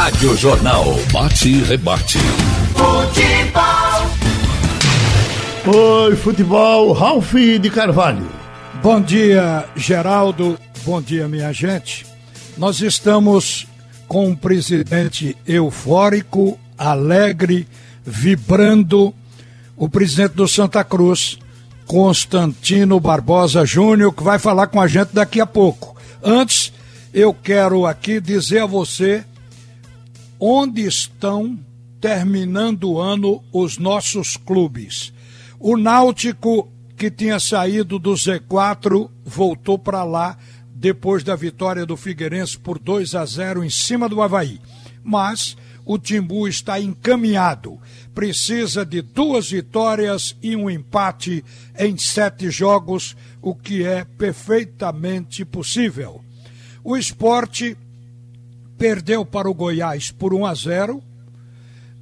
Rádio Jornal. Bate e rebate. Futebol. Oi, futebol, Ralf de Carvalho. Bom dia, Geraldo. Bom dia, minha gente. Nós estamos com um presidente eufórico, alegre, vibrando. O presidente do Santa Cruz, Constantino Barbosa Júnior, que vai falar com a gente daqui a pouco. Antes, eu quero aqui dizer a você onde estão terminando o ano os nossos clubes. O Náutico, que tinha saído do Z4, voltou para lá depois da vitória do Figueirense por 2 a 0 em cima do Havaí. Mas o Timbu está encaminhado. Precisa de duas vitórias e um empate em sete jogos, o que é perfeitamente possível. O esporte perdeu para o Goiás por 1 a 0.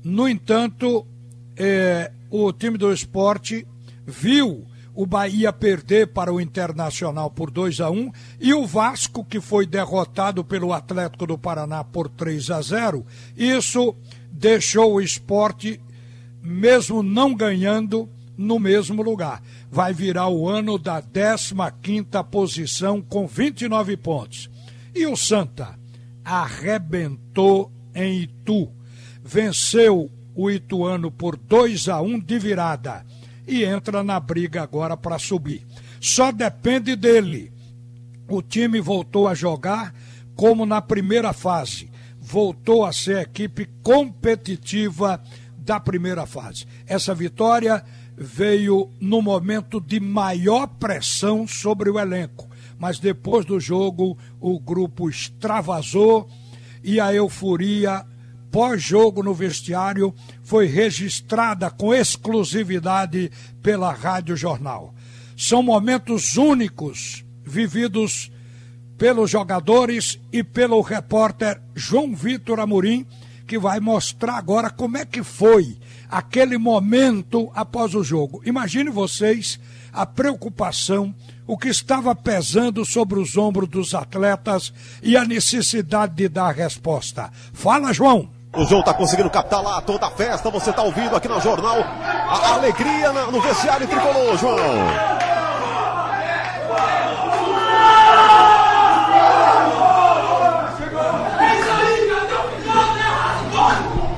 No entanto, é, o time do esporte viu o Bahia perder para o Internacional por 2 a 1 e o Vasco, que foi derrotado pelo Atlético do Paraná por 3 a 0. Isso deixou o esporte, mesmo não ganhando, no mesmo lugar. Vai virar o ano da 15 posição com 29 pontos. E o Santa arrebentou em Itu. Venceu o Ituano por 2 a 1 de virada e entra na briga agora para subir. Só depende dele. O time voltou a jogar como na primeira fase. Voltou a ser a equipe competitiva da primeira fase. Essa vitória veio no momento de maior pressão sobre o elenco. Mas depois do jogo, o grupo extravasou e a euforia pós-jogo no vestiário foi registrada com exclusividade pela Rádio Jornal. São momentos únicos vividos pelos jogadores e pelo repórter João Vitor Amorim, que vai mostrar agora como é que foi aquele momento após o jogo. Imagine vocês a preocupação, o que estava pesando sobre os ombros dos atletas e a necessidade de dar resposta. Fala, João! O João tá conseguindo captar lá toda a festa. Você tá ouvindo aqui no jornal a alegria no vestiário tricolor, João.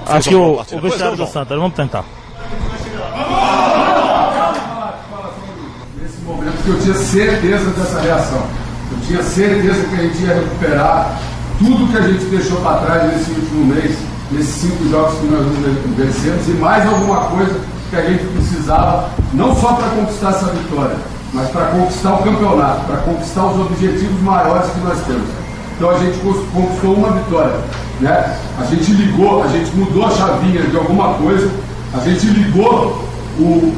Acho que o, o vestiário do Santa, vamos tentar. Eu tinha certeza dessa reação. Eu tinha certeza que a gente ia recuperar tudo que a gente deixou para trás nesse último mês nesses cinco jogos que nós vencemos e mais alguma coisa que a gente precisava, não só para conquistar essa vitória, mas para conquistar o campeonato, para conquistar os objetivos maiores que nós temos. Então a gente conquistou uma vitória. Né? A gente ligou, a gente mudou a chavinha de alguma coisa, a gente ligou o,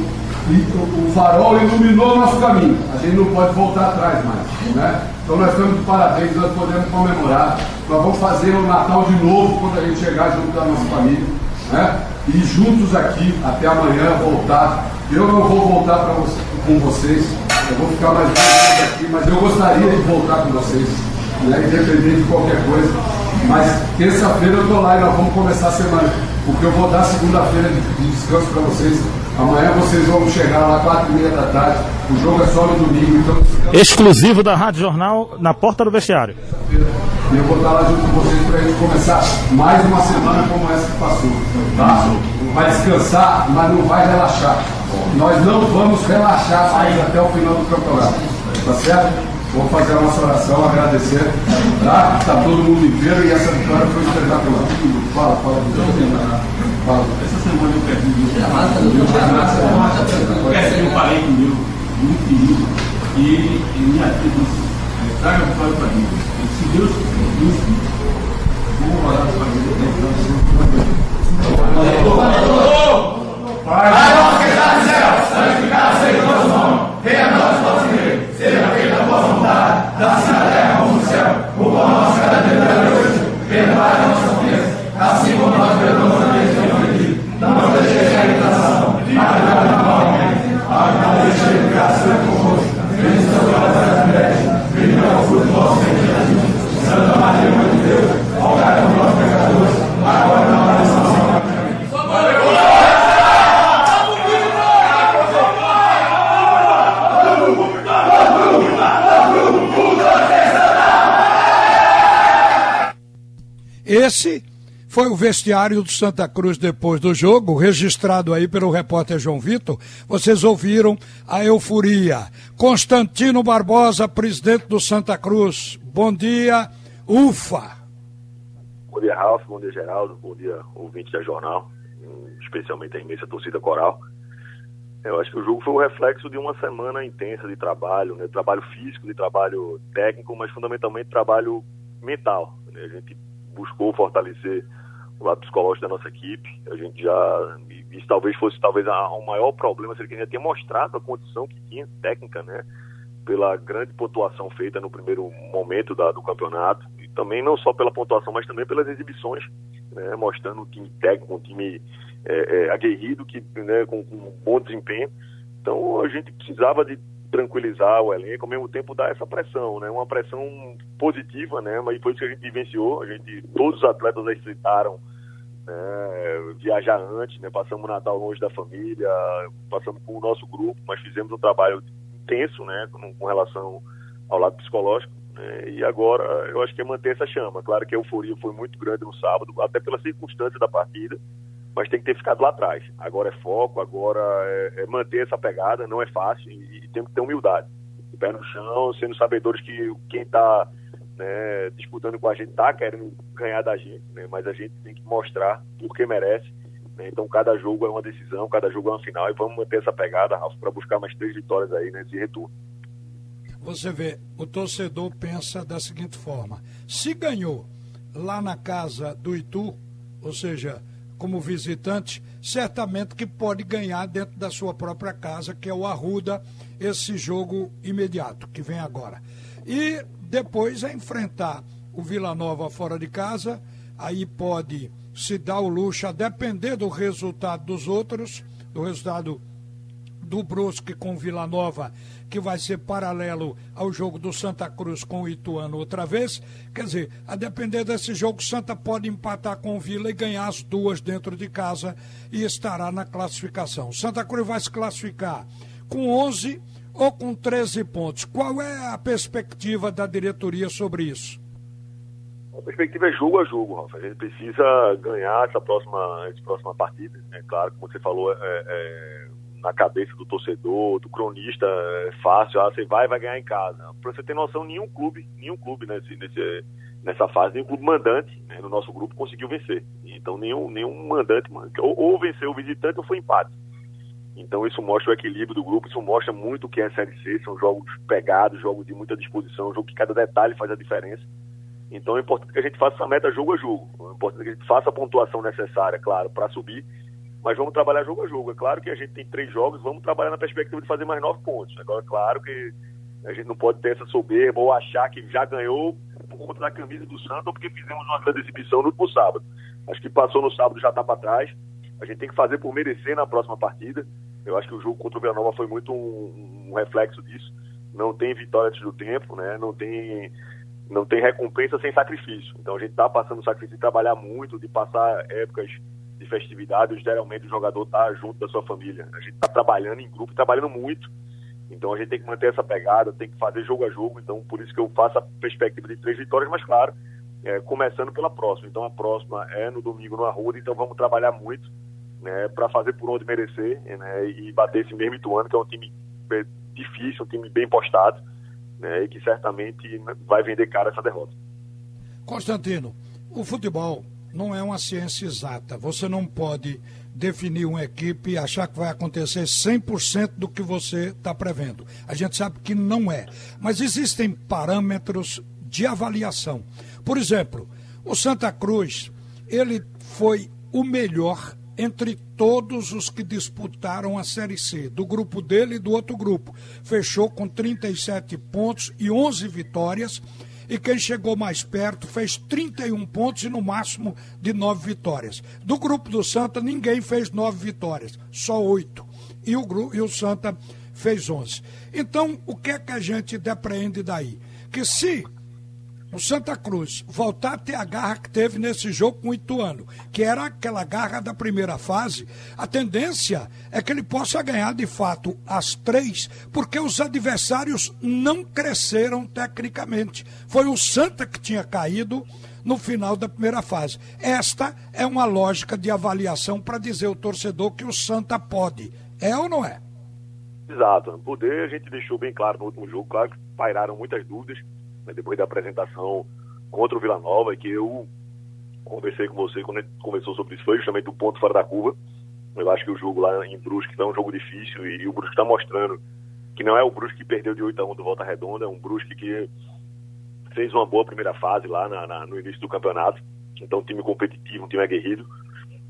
o farol iluminou o nosso caminho. A gente não pode voltar atrás mais. Né? Então nós estamos de parabéns, nós podemos comemorar. Nós vamos fazer o Natal de novo quando a gente chegar junto da nossa família. Né? E juntos aqui, até amanhã, voltar. Eu não vou voltar você, com vocês, eu vou ficar mais aqui, mas eu gostaria de voltar com vocês, né? independente de qualquer coisa. Mas terça-feira eu estou lá e nós vamos começar a semana. Porque eu vou dar segunda-feira de, de descanso para vocês. Amanhã vocês vão chegar lá quatro e meia da tarde. O jogo é só no domingo, então. Exclusivo da Rádio Jornal na porta do vestiário. E eu vou estar lá junto com vocês para a gente começar mais uma semana como essa que passou. Tá? Vai descansar, mas não vai relaxar. Nós não vamos relaxar mais até o final do campeonato. Tá certo? Vamos fazer a nossa oração, agradecer. Tá? Está todo mundo inteiro e essa vitória foi espetacular. Fala, fala Fala. Essa semana eu perdi o perdi um parente meu, muito querido, e ele me disse, traga a vitória para mim. Se Deus permitir, vamos orar para ele. Esse foi o vestiário do Santa Cruz depois do jogo, registrado aí pelo repórter João Vitor. Vocês ouviram a euforia. Constantino Barbosa, presidente do Santa Cruz. Bom dia, ufa! Bom dia, Ralf. Bom dia, Geraldo. Bom dia, ouvinte da jornal, especialmente a imensa torcida coral. Eu acho que o jogo foi um reflexo de uma semana intensa de trabalho, né? trabalho físico, de trabalho técnico, mas fundamentalmente trabalho mental. Né? A gente buscou fortalecer o lado psicológico da nossa equipe. A gente já. Isso talvez fosse talvez o maior problema, se ele já tinha mostrado a condição que tinha técnica, né? Pela grande pontuação feita no primeiro momento da, do campeonato. E também não só pela pontuação, mas também pelas exibições, né? Mostrando um time técnico, um time é, é, aguerrido, que, né, com, com um bom desempenho. Então a gente precisava de tranquilizar o elenco, ao mesmo tempo dar essa pressão, né? Uma pressão positiva, né? Mas foi isso que a gente vivenciou. A gente, todos os atletas aceitaram né, viajar antes, né, passamos o Natal longe da família, passamos com o nosso grupo, mas fizemos um trabalho intenso né, com, com relação ao lado psicológico. Né, e agora eu acho que é manter essa chama. Claro que a euforia foi muito grande no sábado, até pela circunstância da partida, mas tem que ter ficado lá atrás. Agora é foco, agora é, é manter essa pegada, não é fácil e, e tem que ter humildade. Pé no chão, sendo sabedores que quem está né, disputando com a gente, está querendo ganhar da gente, né, mas a gente tem que mostrar porque merece. Né, então cada jogo é uma decisão, cada jogo é uma final e vamos manter essa pegada, Ralf, para buscar mais três vitórias aí nesse retorno. Você vê, o torcedor pensa da seguinte forma: se ganhou lá na casa do Itu, ou seja, como visitante, certamente que pode ganhar dentro da sua própria casa, que é o Arruda, esse jogo imediato que vem agora. E depois é enfrentar o Vila Nova fora de casa, aí pode se dar o luxo, a depender do resultado dos outros, do resultado do Brusque com Vila Nova, que vai ser paralelo ao jogo do Santa Cruz com o Ituano outra vez. Quer dizer, a depender desse jogo, Santa pode empatar com Vila e ganhar as duas dentro de casa e estará na classificação. Santa Cruz vai se classificar com 11 ou com 13 pontos. Qual é a perspectiva da diretoria sobre isso? A perspectiva é jogo a jogo, Rafa. A gente precisa ganhar essa próxima, essa próxima partida. É claro, como você falou, é, é, na cabeça do torcedor, do cronista, é fácil. Ah, você vai vai ganhar em casa. Para você ter noção, nenhum clube, nenhum clube nesse, nesse, nessa fase, nenhum clube mandante né, no nosso grupo conseguiu vencer. Então, nenhum, nenhum mandante, ou, ou venceu o visitante ou foi empate. Então isso mostra o equilíbrio do grupo, isso mostra muito o que é a Série C, são jogos pegados, jogos de muita disposição, jogo que cada detalhe faz a diferença. Então é importante que a gente faça essa meta jogo a jogo, é importante que a gente faça a pontuação necessária, claro, para subir, mas vamos trabalhar jogo a jogo. É claro que a gente tem três jogos, vamos trabalhar na perspectiva de fazer mais nove pontos. Agora, é claro que a gente não pode ter essa soberba ou achar que já ganhou por conta da camisa do Santos ou porque fizemos uma grande exibição no último sábado. Acho que passou no sábado já está para trás. A gente tem que fazer por merecer na próxima partida. Eu acho que o jogo contra o Vila Nova foi muito um, um reflexo disso. Não tem vitória antes do tempo, né? Não tem não tem recompensa sem sacrifício. Então a gente está passando o sacrifício de trabalhar muito, de passar épocas de festividade. Geralmente o jogador está junto da sua família. A gente está trabalhando em grupo, trabalhando muito. Então a gente tem que manter essa pegada, tem que fazer jogo a jogo. Então por isso que eu faço a perspectiva de três vitórias, mas claro, é, começando pela próxima. Então a próxima é no domingo no Arruda, então vamos trabalhar muito né, para fazer por onde merecer né, e bater esse mesmo Ituano, que é um time difícil, um time bem postado né, e que certamente vai vender cara essa derrota. Constantino, o futebol não é uma ciência exata. Você não pode definir uma equipe e achar que vai acontecer 100% do que você está prevendo. A gente sabe que não é. Mas existem parâmetros de avaliação. Por exemplo, o Santa Cruz, ele foi o melhor entre todos os que disputaram a Série C, do grupo dele e do outro grupo. Fechou com 37 pontos e 11 vitórias. E quem chegou mais perto fez 31 pontos e no máximo de 9 vitórias. Do grupo do Santa, ninguém fez 9 vitórias, só 8. E o, e o Santa fez 11. Então, o que é que a gente depreende daí? Que se o Santa Cruz voltar a ter a garra que teve nesse jogo com o Ituano, que era aquela garra da primeira fase, a tendência é que ele possa ganhar de fato as três, porque os adversários não cresceram tecnicamente. Foi o Santa que tinha caído no final da primeira fase. Esta é uma lógica de avaliação para dizer ao torcedor que o Santa pode. É ou não é? Exato. Poder, a gente deixou bem claro no último jogo, claro que pairaram muitas dúvidas né, depois da apresentação contra o Vila Nova, que eu conversei com você quando a gente conversou sobre isso, foi justamente o ponto fora da curva. Eu acho que o jogo lá em Brusque é um jogo difícil e, e o Brusque está mostrando que não é o Brusque que perdeu de 8 a 1 do Volta Redonda, é um Brusque que fez uma boa primeira fase lá na, na, no início do campeonato. Então, um time competitivo, um time aguerrido.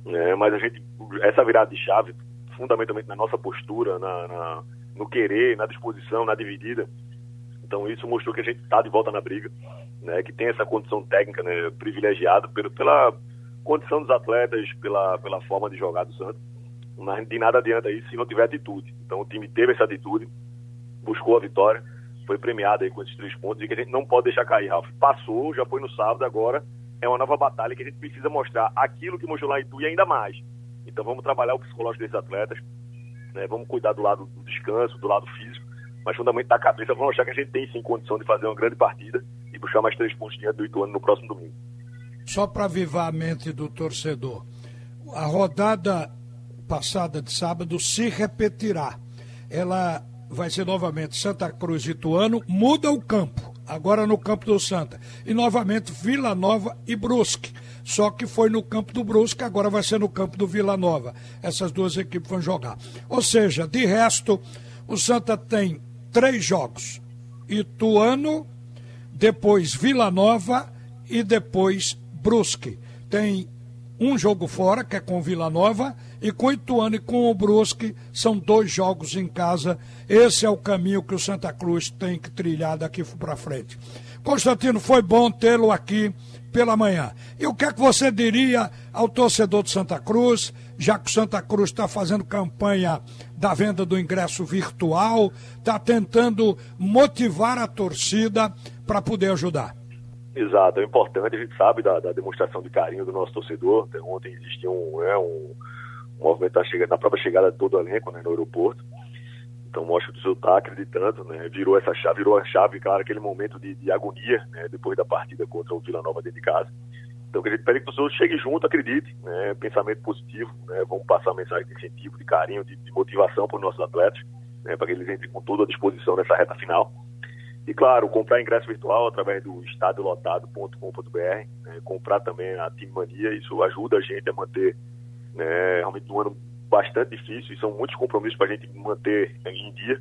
Né? Mas a gente, essa virada de chave, fundamentalmente na nossa postura, na, na, no querer, na disposição, na dividida. Então, isso mostrou que a gente está de volta na briga, né? que tem essa condição técnica né? privilegiada pelo, pela condição dos atletas, pela, pela forma de jogar do Santos. Mas de nada adianta isso se não tiver atitude. Então, o time teve essa atitude, buscou a vitória foi premiado aí com esses três pontos e que a gente não pode deixar cair, Ralf. Passou, já foi no sábado, agora é uma nova batalha que a gente precisa mostrar aquilo que mostrou lá em Itu e ainda mais. Então vamos trabalhar o psicológico desses atletas, né? vamos cuidar do lado do descanso, do lado físico, mas fundamento da cabeça, vamos achar que a gente tem sim condição de fazer uma grande partida e buscar mais três pontos diante do Ituano no próximo domingo. Só para avivar a mente do torcedor, a rodada passada de sábado se repetirá. Ela vai ser novamente Santa Cruz e Ituano, muda o campo, agora no campo do Santa. E novamente Vila Nova e Brusque. Só que foi no campo do Brusque, agora vai ser no campo do Vila Nova. Essas duas equipes vão jogar. Ou seja, de resto, o Santa tem três jogos: Ituano, depois Vila Nova e depois Brusque. Tem um jogo fora, que é com Vila Nova, e com Ituano e com o Brusque, são dois jogos em casa. Esse é o caminho que o Santa Cruz tem que trilhar daqui para frente. Constantino, foi bom tê-lo aqui pela manhã. E o que é que você diria ao torcedor de Santa Cruz, já que Santa Cruz está fazendo campanha da venda do ingresso virtual, está tentando motivar a torcida para poder ajudar? Exato, é importante, a gente sabe da, da demonstração de carinho do nosso torcedor. Ontem existia um, é, um, um movimento na, chegada, própria chegada de todo o elenco né, no aeroporto. Então mostra o senhor está acreditando, né? Virou essa chave, virou a chave, claro, aquele momento de, de agonia, né? Depois da partida contra o Vila Nova dentro de casa. Então a gente pede que o senhor chegue junto, acredite, né? Pensamento positivo, né? Vamos passar mensagem de incentivo, de carinho, de, de motivação para os nossos atletas, né? Para que eles entrem com toda a disposição nessa reta final. E claro, comprar ingresso virtual através do estadiolotado.com.br, né, comprar também a Team Mania, isso ajuda a gente a manter né, realmente um ano bastante difícil e são muitos compromissos para a gente manter em dia.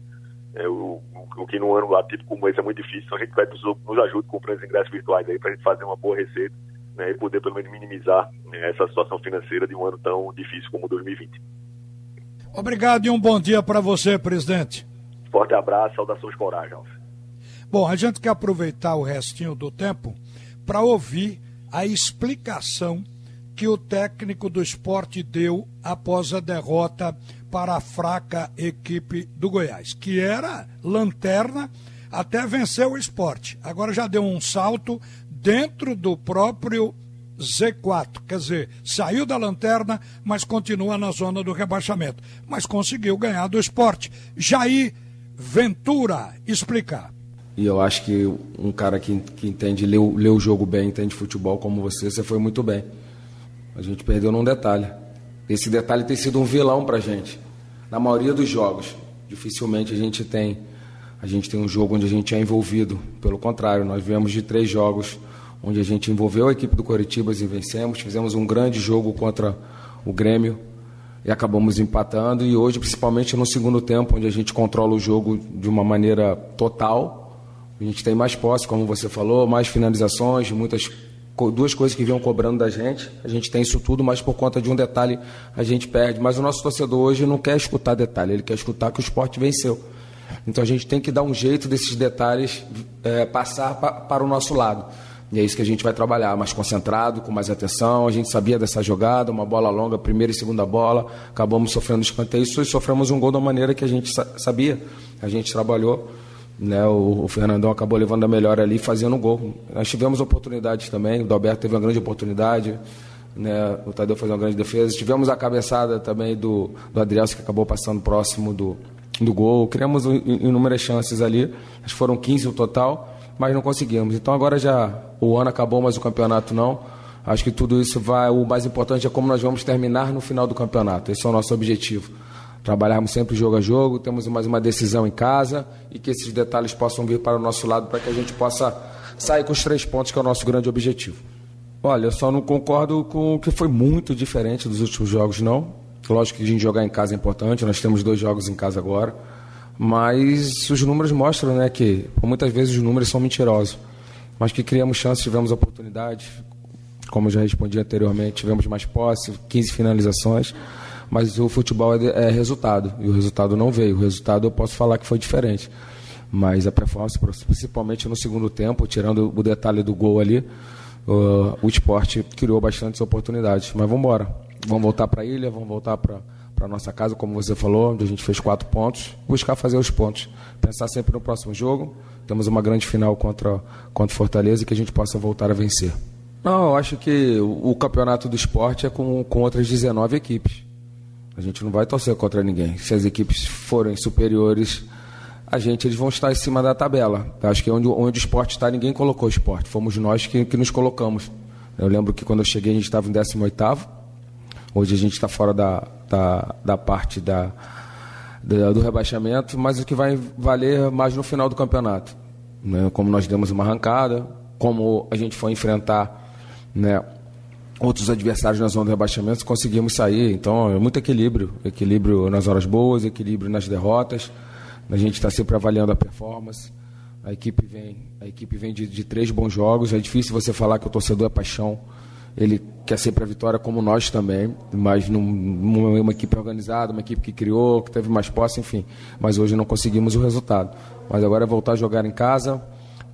É, o, o, que num ano atípico como esse é muito difícil, então a gente vai nos, ajude comprando os ingressos virtuais aí para a gente fazer uma boa receita né, e poder pelo menos minimizar né, essa situação financeira de um ano tão difícil como 2020. Obrigado e um bom dia para você, presidente. Forte abraço, saudações coragem. Bom, a gente quer aproveitar o restinho do tempo para ouvir a explicação que o técnico do esporte deu após a derrota para a fraca equipe do Goiás, que era lanterna até vencer o esporte. Agora já deu um salto dentro do próprio Z4, quer dizer, saiu da lanterna, mas continua na zona do rebaixamento. Mas conseguiu ganhar do esporte. Jair Ventura explicar. E eu acho que um cara que, que entende, lê, lê o jogo bem, entende futebol como você, você foi muito bem. A gente perdeu num detalhe. Esse detalhe tem sido um vilão pra gente. Na maioria dos jogos, dificilmente a gente tem a gente tem um jogo onde a gente é envolvido. Pelo contrário, nós viemos de três jogos onde a gente envolveu a equipe do Coritiba e vencemos. Fizemos um grande jogo contra o Grêmio e acabamos empatando. E hoje, principalmente no segundo tempo, onde a gente controla o jogo de uma maneira total, a gente tem mais posse, como você falou, mais finalizações, muitas duas coisas que vinham cobrando da gente. A gente tem isso tudo, mas por conta de um detalhe a gente perde. Mas o nosso torcedor hoje não quer escutar detalhe, ele quer escutar que o esporte venceu. Então a gente tem que dar um jeito desses detalhes é, passar pa, para o nosso lado. E é isso que a gente vai trabalhar, mais concentrado, com mais atenção. A gente sabia dessa jogada, uma bola longa, primeira e segunda bola. Acabamos sofrendo escanteio e sofremos um gol da maneira que a gente sabia. A gente trabalhou. Né, o, o, Fernandão acabou levando a melhor ali fazendo um gol. Nós tivemos oportunidades também, o Dalberto teve uma grande oportunidade, né, o Tadeu fez uma grande defesa. Tivemos a cabeçada também do, do que acabou passando próximo do, do gol. Criamos inúmeras chances ali, acho que foram 15 no total, mas não conseguimos. Então agora já o ano acabou, mas o campeonato não. Acho que tudo isso vai. O mais importante é como nós vamos terminar no final do campeonato. Esse é o nosso objetivo. Trabalharmos sempre jogo a jogo, temos mais uma decisão em casa e que esses detalhes possam vir para o nosso lado para que a gente possa sair com os três pontos, que é o nosso grande objetivo. Olha, eu só não concordo com o que foi muito diferente dos últimos jogos, não. Lógico que a gente jogar em casa é importante, nós temos dois jogos em casa agora, mas os números mostram né, que muitas vezes os números são mentirosos. Mas que criamos chances, tivemos oportunidade, como eu já respondi anteriormente, tivemos mais posse, 15 finalizações mas o futebol é, é, resultado e o resultado não veio. O resultado eu posso falar que foi diferente, mas a performance, principalmente no segundo tempo, tirando o detalhe do gol ali, uh, o esporte criou bastantes oportunidades. Mas vamos embora, vamos voltar para a ilha, vamos voltar para para nossa casa, como você falou, onde a gente fez quatro pontos, buscar fazer os pontos, pensar sempre no próximo jogo. Temos uma grande final contra contra Fortaleza e que a gente possa voltar a vencer. Não, eu acho que o, o campeonato do esporte é com, com outras 19 equipes. A gente não vai torcer contra ninguém. Se as equipes forem superiores a gente, eles vão estar em cima da tabela. Acho que onde, onde o esporte está, ninguém colocou o esporte. Fomos nós que, que nos colocamos. Eu lembro que quando eu cheguei, a gente estava em 18. Hoje a gente está fora da, da, da parte da, da, do rebaixamento, mas o que vai valer mais no final do campeonato. Né? Como nós demos uma arrancada, como a gente foi enfrentar né, outros adversários na zona de rebaixamento, conseguimos sair. Então, é muito equilíbrio. Equilíbrio nas horas boas, equilíbrio nas derrotas. A gente está sempre avaliando a performance. A equipe vem, a equipe vem de, de, três bons jogos. É difícil você falar que o torcedor é paixão. Ele quer sempre a vitória, como nós também. Mas num, uma equipe organizada, uma equipe que criou, que teve mais posse, enfim. Mas hoje não conseguimos o resultado. Mas agora é voltar a jogar em casa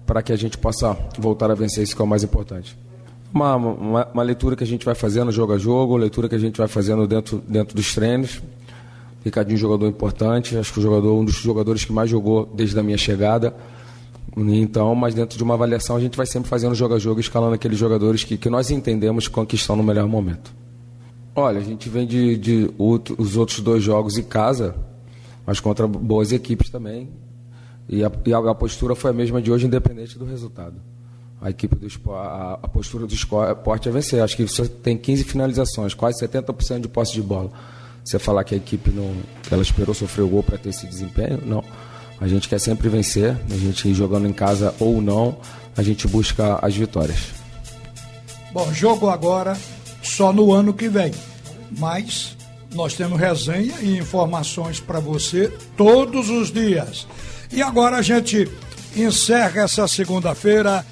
para que a gente possa voltar a vencer. Isso que é o mais importante uma, uma, uma, leitura que a gente vai fazendo jogo a jogo, leitura que a gente vai fazendo dentro, dentro dos treinos. Ricardinho um jogador importante, acho que o jogador um dos jogadores que mais jogou desde a minha chegada. Então, mas dentro de uma avaliação a gente vai sempre fazendo jogo a jogo, escalando aqueles jogadores que, que nós entendemos que estão no melhor momento. Olha, a gente vem de, de outro, os outros dois jogos em casa, mas contra boas equipes também. E a, e a postura foi a mesma de hoje, independente do resultado a equipe do a, a postura do esporte é vencer. Acho que você tem 15 finalizações, quase 70% de posse de bola. Você falar que a equipe não, ela esperou sofrer o gol para ter esse desempenho, não. A gente quer sempre vencer, a gente jogando em casa ou não, a gente busca as vitórias. Bom, jogo agora só no ano que vem, mas nós temos resenha e informações para você todos os dias. E agora a gente encerra essa segunda-feira